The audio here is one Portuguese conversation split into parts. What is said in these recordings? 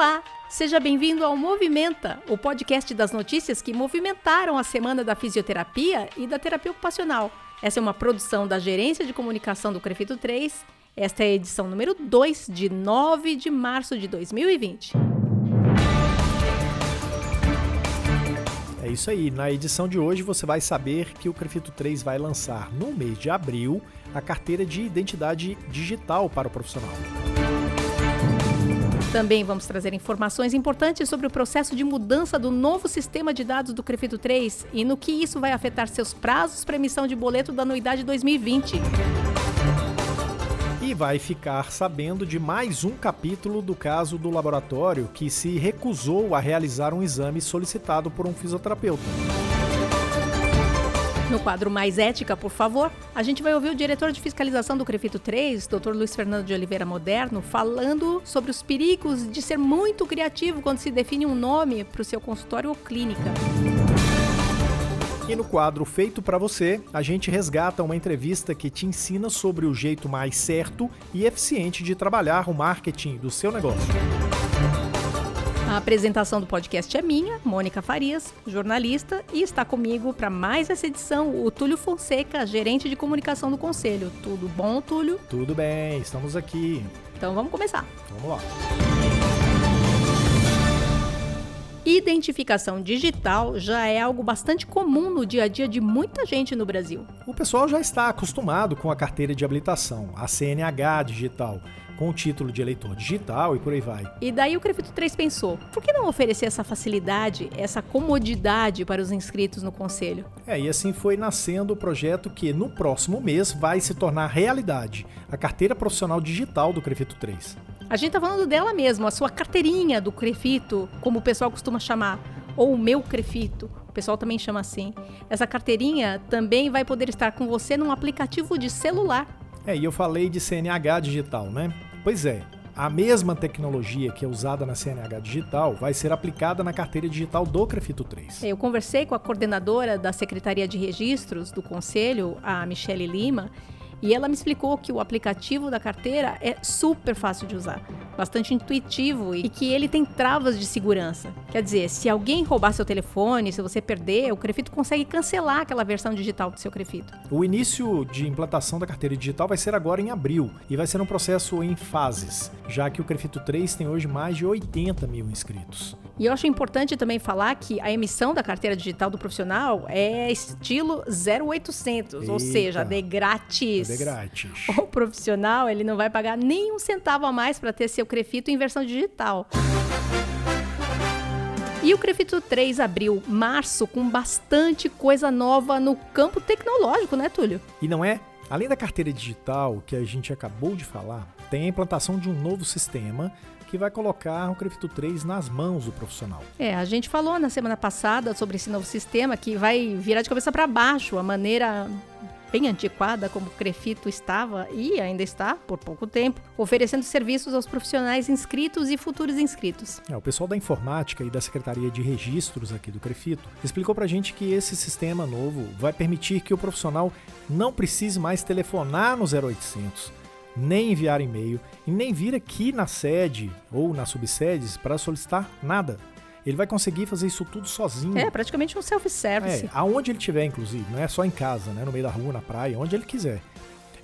Olá, seja bem-vindo ao Movimenta, o podcast das notícias que movimentaram a semana da fisioterapia e da terapia ocupacional. Essa é uma produção da Gerência de Comunicação do Crefito 3. Esta é a edição número 2 de 9 de março de 2020. É isso aí. Na edição de hoje você vai saber que o Crefito 3 vai lançar no mês de abril a carteira de identidade digital para o profissional. Também vamos trazer informações importantes sobre o processo de mudança do novo sistema de dados do Crefito 3 e no que isso vai afetar seus prazos para emissão de boleto da anuidade 2020. E vai ficar sabendo de mais um capítulo do caso do laboratório que se recusou a realizar um exame solicitado por um fisioterapeuta. No quadro Mais Ética, por favor, a gente vai ouvir o diretor de fiscalização do Crefito 3, Dr. Luiz Fernando de Oliveira Moderno, falando sobre os perigos de ser muito criativo quando se define um nome para o seu consultório ou clínica. E no quadro Feito para Você, a gente resgata uma entrevista que te ensina sobre o jeito mais certo e eficiente de trabalhar o marketing do seu negócio. A apresentação do podcast é minha, Mônica Farias, jornalista, e está comigo para mais essa edição o Túlio Fonseca, gerente de comunicação do Conselho. Tudo bom, Túlio? Tudo bem, estamos aqui. Então vamos começar. Vamos lá. Identificação digital já é algo bastante comum no dia a dia de muita gente no Brasil. O pessoal já está acostumado com a carteira de habilitação, a CNH digital com o título de eleitor digital e por aí vai. E daí o Crefito 3 pensou, por que não oferecer essa facilidade, essa comodidade para os inscritos no conselho? É, e assim foi nascendo o projeto que no próximo mês vai se tornar realidade, a carteira profissional digital do Crefito 3. A gente tá falando dela mesmo, a sua carteirinha do Crefito, como o pessoal costuma chamar, ou o meu Crefito. O pessoal também chama assim. Essa carteirinha também vai poder estar com você num aplicativo de celular. É, e eu falei de CNH digital, né? Pois é, a mesma tecnologia que é usada na CNH digital vai ser aplicada na carteira digital do Crefito 3. Eu conversei com a coordenadora da Secretaria de Registros do Conselho, a Michele Lima, e ela me explicou que o aplicativo da carteira é super fácil de usar, bastante intuitivo e que ele tem travas de segurança. Quer dizer, se alguém roubar seu telefone, se você perder, o Crefito consegue cancelar aquela versão digital do seu Crefito. O início de implantação da carteira digital vai ser agora em abril e vai ser um processo em fases, já que o Crefito 3 tem hoje mais de 80 mil inscritos. E eu acho importante também falar que a emissão da carteira digital do profissional é estilo 0800, Eita. ou seja, de grátis. De grátis. O profissional, ele não vai pagar nem um centavo a mais para ter seu Crefito em versão digital. E o Crefito 3 abriu março com bastante coisa nova no campo tecnológico, né, Túlio? E não é? Além da carteira digital que a gente acabou de falar, tem a implantação de um novo sistema que vai colocar o Crefito 3 nas mãos do profissional. É, a gente falou na semana passada sobre esse novo sistema que vai virar de cabeça para baixo a maneira bem antiquada como o Crefito estava e ainda está por pouco tempo, oferecendo serviços aos profissionais inscritos e futuros inscritos. É, o pessoal da informática e da Secretaria de Registros aqui do Crefito explicou pra gente que esse sistema novo vai permitir que o profissional não precise mais telefonar no 0800 nem enviar e-mail e nem vir aqui na sede ou nas subsedes para solicitar nada. Ele vai conseguir fazer isso tudo sozinho. É, praticamente um self-service. É, aonde ele estiver, inclusive, não é só em casa, né? No meio da rua, na praia, onde ele quiser.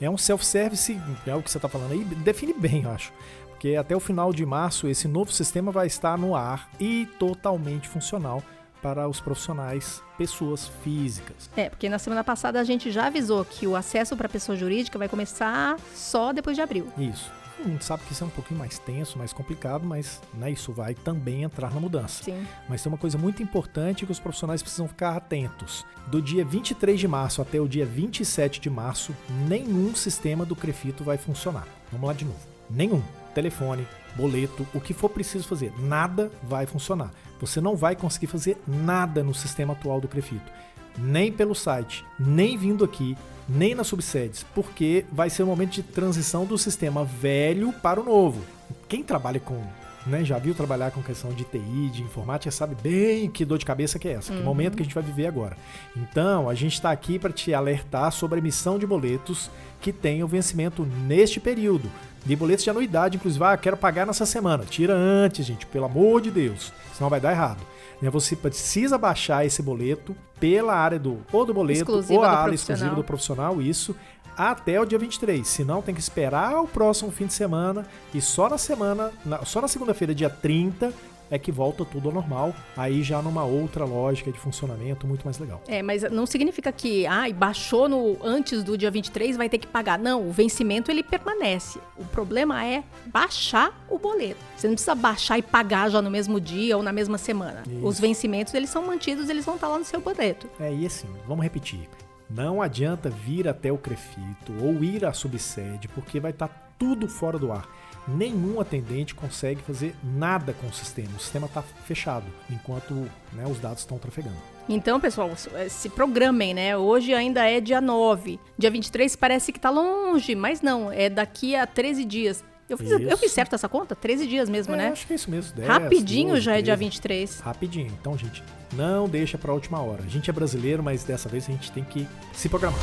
É um self-service, é o que você está falando aí, define bem, eu acho. Porque até o final de março esse novo sistema vai estar no ar e totalmente funcional para os profissionais, pessoas físicas. É, porque na semana passada a gente já avisou que o acesso para pessoa jurídica vai começar só depois de abril. Isso. A gente sabe que isso é um pouquinho mais tenso, mais complicado, mas né, isso vai também entrar na mudança. Sim. Mas tem uma coisa muito importante que os profissionais precisam ficar atentos. Do dia 23 de março até o dia 27 de março, nenhum sistema do Crefito vai funcionar. Vamos lá de novo. Nenhum. Telefone, boleto, o que for preciso fazer, nada vai funcionar. Você não vai conseguir fazer nada no sistema atual do Crefito, nem pelo site, nem vindo aqui, nem nas subsedes, porque vai ser um momento de transição do sistema velho para o novo. Quem trabalha com né, já viu trabalhar com questão de TI, de informática, sabe bem que dor de cabeça que é essa, uhum. que momento que a gente vai viver agora. Então, a gente está aqui para te alertar sobre a emissão de boletos que tenham vencimento neste período. De boletos de anuidade, inclusive, ah, quero pagar nessa semana. Tira antes, gente, pelo amor de Deus, senão vai dar errado. Né, você precisa baixar esse boleto pela área do ou do boleto exclusiva ou a área exclusiva do profissional, isso até o dia 23. Senão tem que esperar o próximo fim de semana e só na semana, na, só na segunda-feira, dia 30, é que volta tudo ao normal, aí já numa outra lógica de funcionamento muito mais legal. É, mas não significa que, ah, baixou no antes do dia 23 vai ter que pagar. Não, o vencimento ele permanece. O problema é baixar o boleto. Você não precisa baixar e pagar já no mesmo dia ou na mesma semana. Isso. Os vencimentos eles são mantidos, eles vão estar lá no seu boleto. É, e assim, vamos repetir. Não adianta vir até o Crefito ou ir à subsede, porque vai estar tá tudo fora do ar. Nenhum atendente consegue fazer nada com o sistema. O sistema está fechado, enquanto né, os dados estão trafegando. Então, pessoal, se programem, né? Hoje ainda é dia 9. Dia 23 parece que está longe, mas não, é daqui a 13 dias. Eu fiz, eu fiz, certo essa conta? 13 dias mesmo, é, né? Acho que é isso mesmo. 10, Rapidinho 12, já 13. é dia 23. Rapidinho. Então, gente, não deixa para a última hora. A gente é brasileiro, mas dessa vez a gente tem que se programar.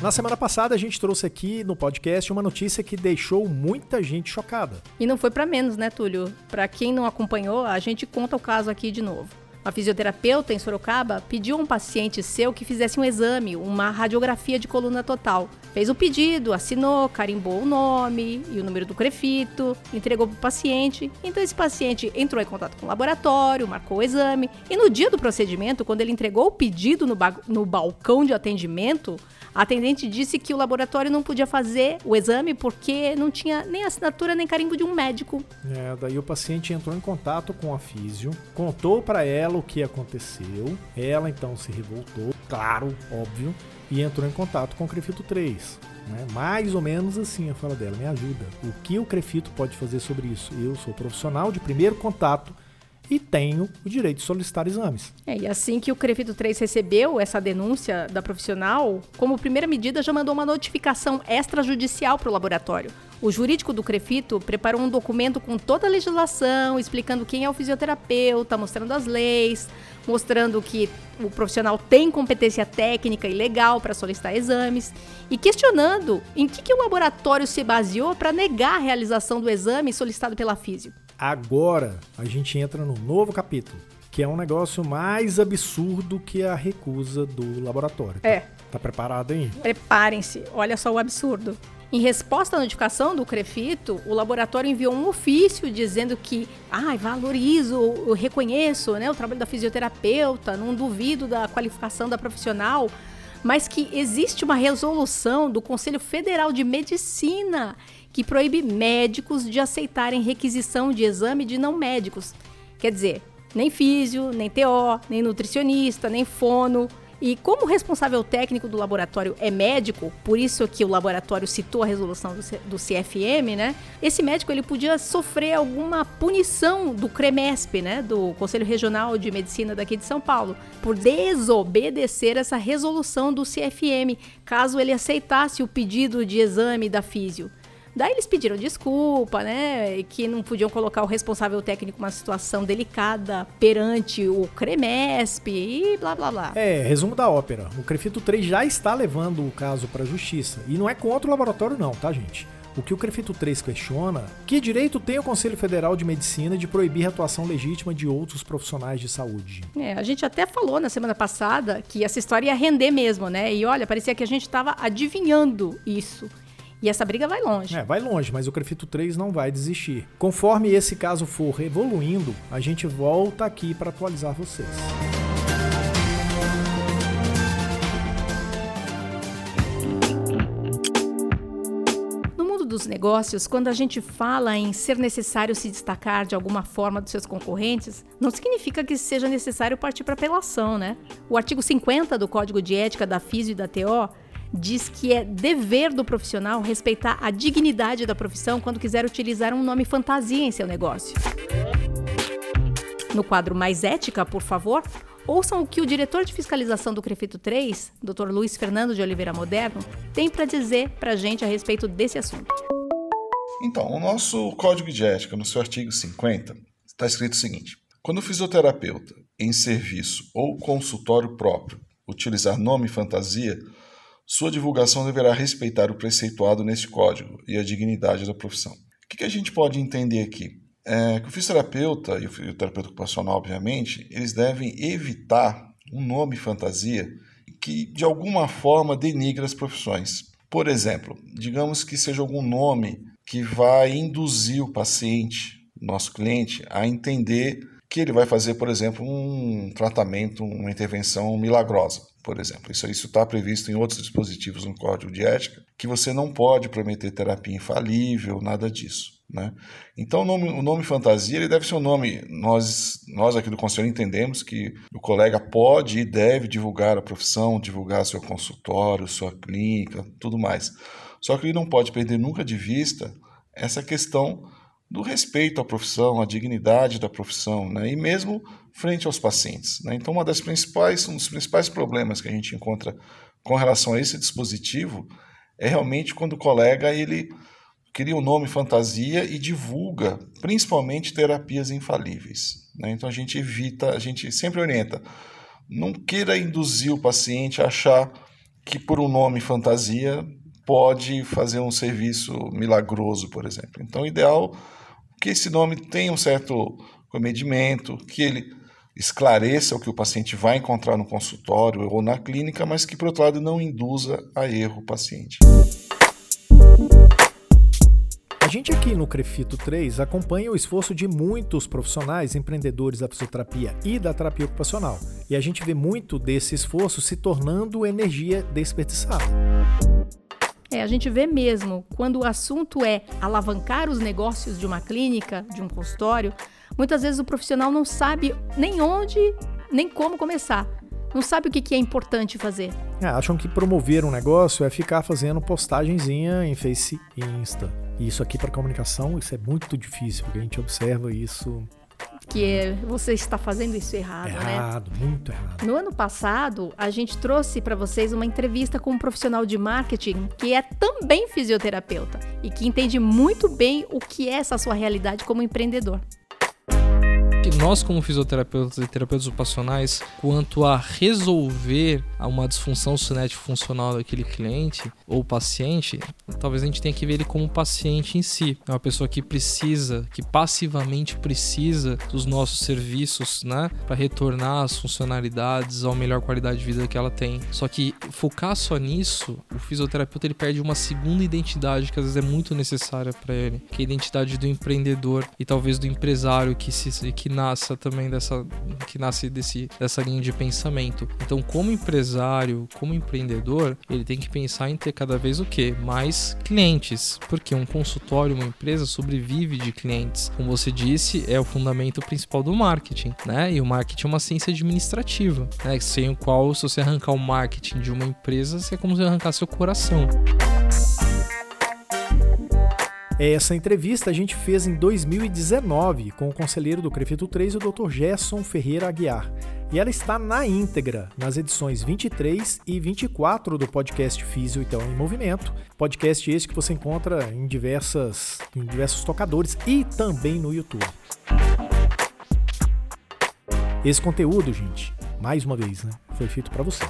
Na semana passada a gente trouxe aqui no podcast uma notícia que deixou muita gente chocada. E não foi para menos, né, Túlio? Para quem não acompanhou, a gente conta o caso aqui de novo. Uma fisioterapeuta em Sorocaba pediu a um paciente seu que fizesse um exame, uma radiografia de coluna total. Fez o pedido, assinou, carimbou o nome e o número do crefito, entregou para o paciente. Então esse paciente entrou em contato com o laboratório, marcou o exame e no dia do procedimento, quando ele entregou o pedido no, no balcão de atendimento, a atendente disse que o laboratório não podia fazer o exame porque não tinha nem assinatura nem carimbo de um médico. É, daí o paciente entrou em contato com a físio, contou para ela o que aconteceu. Ela então se revoltou, claro, óbvio, e entrou em contato com o Crefito 3. Né? Mais ou menos assim a fala dela, me ajuda. O que o Crefito pode fazer sobre isso? Eu sou profissional de primeiro contato e tenho o direito de solicitar exames. É, e assim que o Crefito 3 recebeu essa denúncia da profissional, como primeira medida já mandou uma notificação extrajudicial para o laboratório. O jurídico do Crefito preparou um documento com toda a legislação, explicando quem é o fisioterapeuta, mostrando as leis, mostrando que o profissional tem competência técnica e legal para solicitar exames e questionando em que, que o laboratório se baseou para negar a realização do exame solicitado pela Físio. Agora a gente entra no novo capítulo, que é um negócio mais absurdo que a recusa do laboratório. É. Tá preparado aí? Preparem-se. Olha só o absurdo. Em resposta à notificação do Crefito, o laboratório enviou um ofício dizendo que, ah, valorizo, reconheço né, o trabalho da fisioterapeuta, não duvido da qualificação da profissional, mas que existe uma resolução do Conselho Federal de Medicina que proíbe médicos de aceitarem requisição de exame de não médicos. Quer dizer, nem físio, nem TO, nem nutricionista, nem fono. E como o responsável técnico do laboratório é médico, por isso que o laboratório citou a resolução do, CFM, né? Esse médico ele podia sofrer alguma punição do CREMESP, né? Do Conselho Regional de Medicina daqui de São Paulo, por desobedecer essa resolução do CFM, caso ele aceitasse o pedido de exame da físio. Daí eles pediram desculpa, né? Que não podiam colocar o responsável técnico numa situação delicada perante o CREMESP e blá blá blá. É, resumo da ópera. O Crefito 3 já está levando o caso para a justiça. E não é contra o laboratório, não, tá, gente? O que o Crefito 3 questiona, que direito tem o Conselho Federal de Medicina de proibir a atuação legítima de outros profissionais de saúde? É, a gente até falou na semana passada que essa história ia render mesmo, né? E olha, parecia que a gente estava adivinhando isso. E essa briga vai longe. É, vai longe, mas o Crefito 3 não vai desistir. Conforme esse caso for evoluindo, a gente volta aqui para atualizar vocês. No mundo dos negócios, quando a gente fala em ser necessário se destacar de alguma forma dos seus concorrentes, não significa que seja necessário partir para apelação, né? O artigo 50 do Código de Ética da FISO e da TO diz que é dever do profissional respeitar a dignidade da profissão quando quiser utilizar um nome fantasia em seu negócio. No quadro Mais Ética, por favor, ouçam o que o diretor de fiscalização do Crefito 3, Dr. Luiz Fernando de Oliveira Moderno, tem para dizer para a gente a respeito desse assunto. Então, o nosso código de ética, no seu artigo 50, está escrito o seguinte: quando o fisioterapeuta, em serviço ou consultório próprio, utilizar nome fantasia, sua divulgação deverá respeitar o preceituado neste código e a dignidade da profissão. O que a gente pode entender aqui? É que o fisioterapeuta e o terapeuta ocupacional, obviamente, eles devem evitar um nome fantasia que de alguma forma denigre as profissões. Por exemplo, digamos que seja algum nome que vai induzir o paciente, nosso cliente, a entender que ele vai fazer, por exemplo, um tratamento, uma intervenção milagrosa, por exemplo. Isso está previsto em outros dispositivos no Código de Ética, que você não pode prometer terapia infalível, nada disso. Né? Então, o nome, o nome fantasia ele deve ser um nome. Nós, nós aqui do Conselho entendemos que o colega pode e deve divulgar a profissão, divulgar seu consultório, sua clínica, tudo mais. Só que ele não pode perder nunca de vista essa questão do respeito à profissão, à dignidade da profissão, né? e mesmo frente aos pacientes. Né? Então, uma das principais, um dos principais problemas que a gente encontra com relação a esse dispositivo é realmente quando o colega ele cria um nome fantasia e divulga, principalmente terapias infalíveis. Né? Então a gente evita, a gente sempre orienta, não queira induzir o paciente a achar que por um nome fantasia pode fazer um serviço milagroso, por exemplo. Então, o ideal é que esse nome tenha um certo comedimento, que ele esclareça o que o paciente vai encontrar no consultório ou na clínica, mas que, por outro lado, não induza a erro o paciente. A gente aqui no Crefito 3 acompanha o esforço de muitos profissionais empreendedores da fisioterapia e da terapia ocupacional. E a gente vê muito desse esforço se tornando energia desperdiçada. É, a gente vê mesmo, quando o assunto é alavancar os negócios de uma clínica, de um consultório, muitas vezes o profissional não sabe nem onde, nem como começar. Não sabe o que, é importante fazer. É, acham que promover um negócio é ficar fazendo postagenzinha em Face e Insta. E isso aqui para comunicação, isso é muito difícil, porque a gente observa isso que você está fazendo isso errado, errado né? Errado, muito errado. No ano passado, a gente trouxe para vocês uma entrevista com um profissional de marketing que é também fisioterapeuta e que entende muito bem o que é essa sua realidade como empreendedor nós, como fisioterapeutas e terapeutas ocupacionais, quanto a resolver uma disfunção cinética funcional daquele cliente ou paciente, talvez a gente tenha que ver ele como paciente em si. É uma pessoa que precisa, que passivamente precisa dos nossos serviços, né, para retornar as funcionalidades, à melhor qualidade de vida que ela tem. Só que focar só nisso, o fisioterapeuta ele perde uma segunda identidade que às vezes é muito necessária para ele, que é a identidade do empreendedor e talvez do empresário que se que nasça também dessa que nasce desse, dessa linha de pensamento. Então, como empresário, como empreendedor, ele tem que pensar em ter cada vez o que mais clientes, porque um consultório, uma empresa sobrevive de clientes. Como você disse, é o fundamento principal do marketing, né? E o marketing é uma ciência administrativa, né? Sem o qual, se você arrancar o marketing de uma empresa, é como se arrancar seu coração. Essa entrevista a gente fez em 2019 com o conselheiro do Crefito 3, o Dr. Gerson Ferreira Aguiar. E ela está na íntegra nas edições 23 e 24 do podcast Físio Então em Movimento. Podcast esse que você encontra em, diversas, em diversos tocadores e também no YouTube. Esse conteúdo, gente, mais uma vez, né, foi feito para você.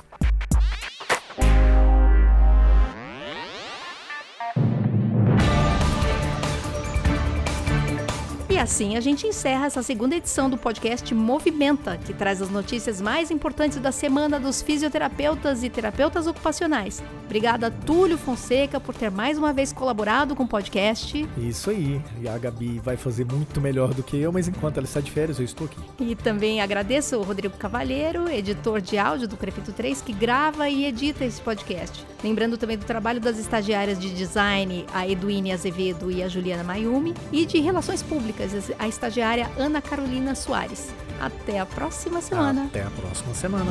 Assim a gente encerra essa segunda edição do podcast Movimenta, que traz as notícias mais importantes da semana dos fisioterapeutas e terapeutas ocupacionais. Obrigada, Túlio Fonseca, por ter mais uma vez colaborado com o podcast. Isso aí. E a Gabi vai fazer muito melhor do que eu, mas enquanto ela está de férias, eu estou aqui. E também agradeço o Rodrigo Cavalheiro, editor de áudio do Crefito 3, que grava e edita esse podcast. Lembrando também do trabalho das estagiárias de design, a Eduine Azevedo e a Juliana Mayumi, e de relações públicas a estagiária Ana Carolina Soares. Até a próxima semana. Até a próxima semana.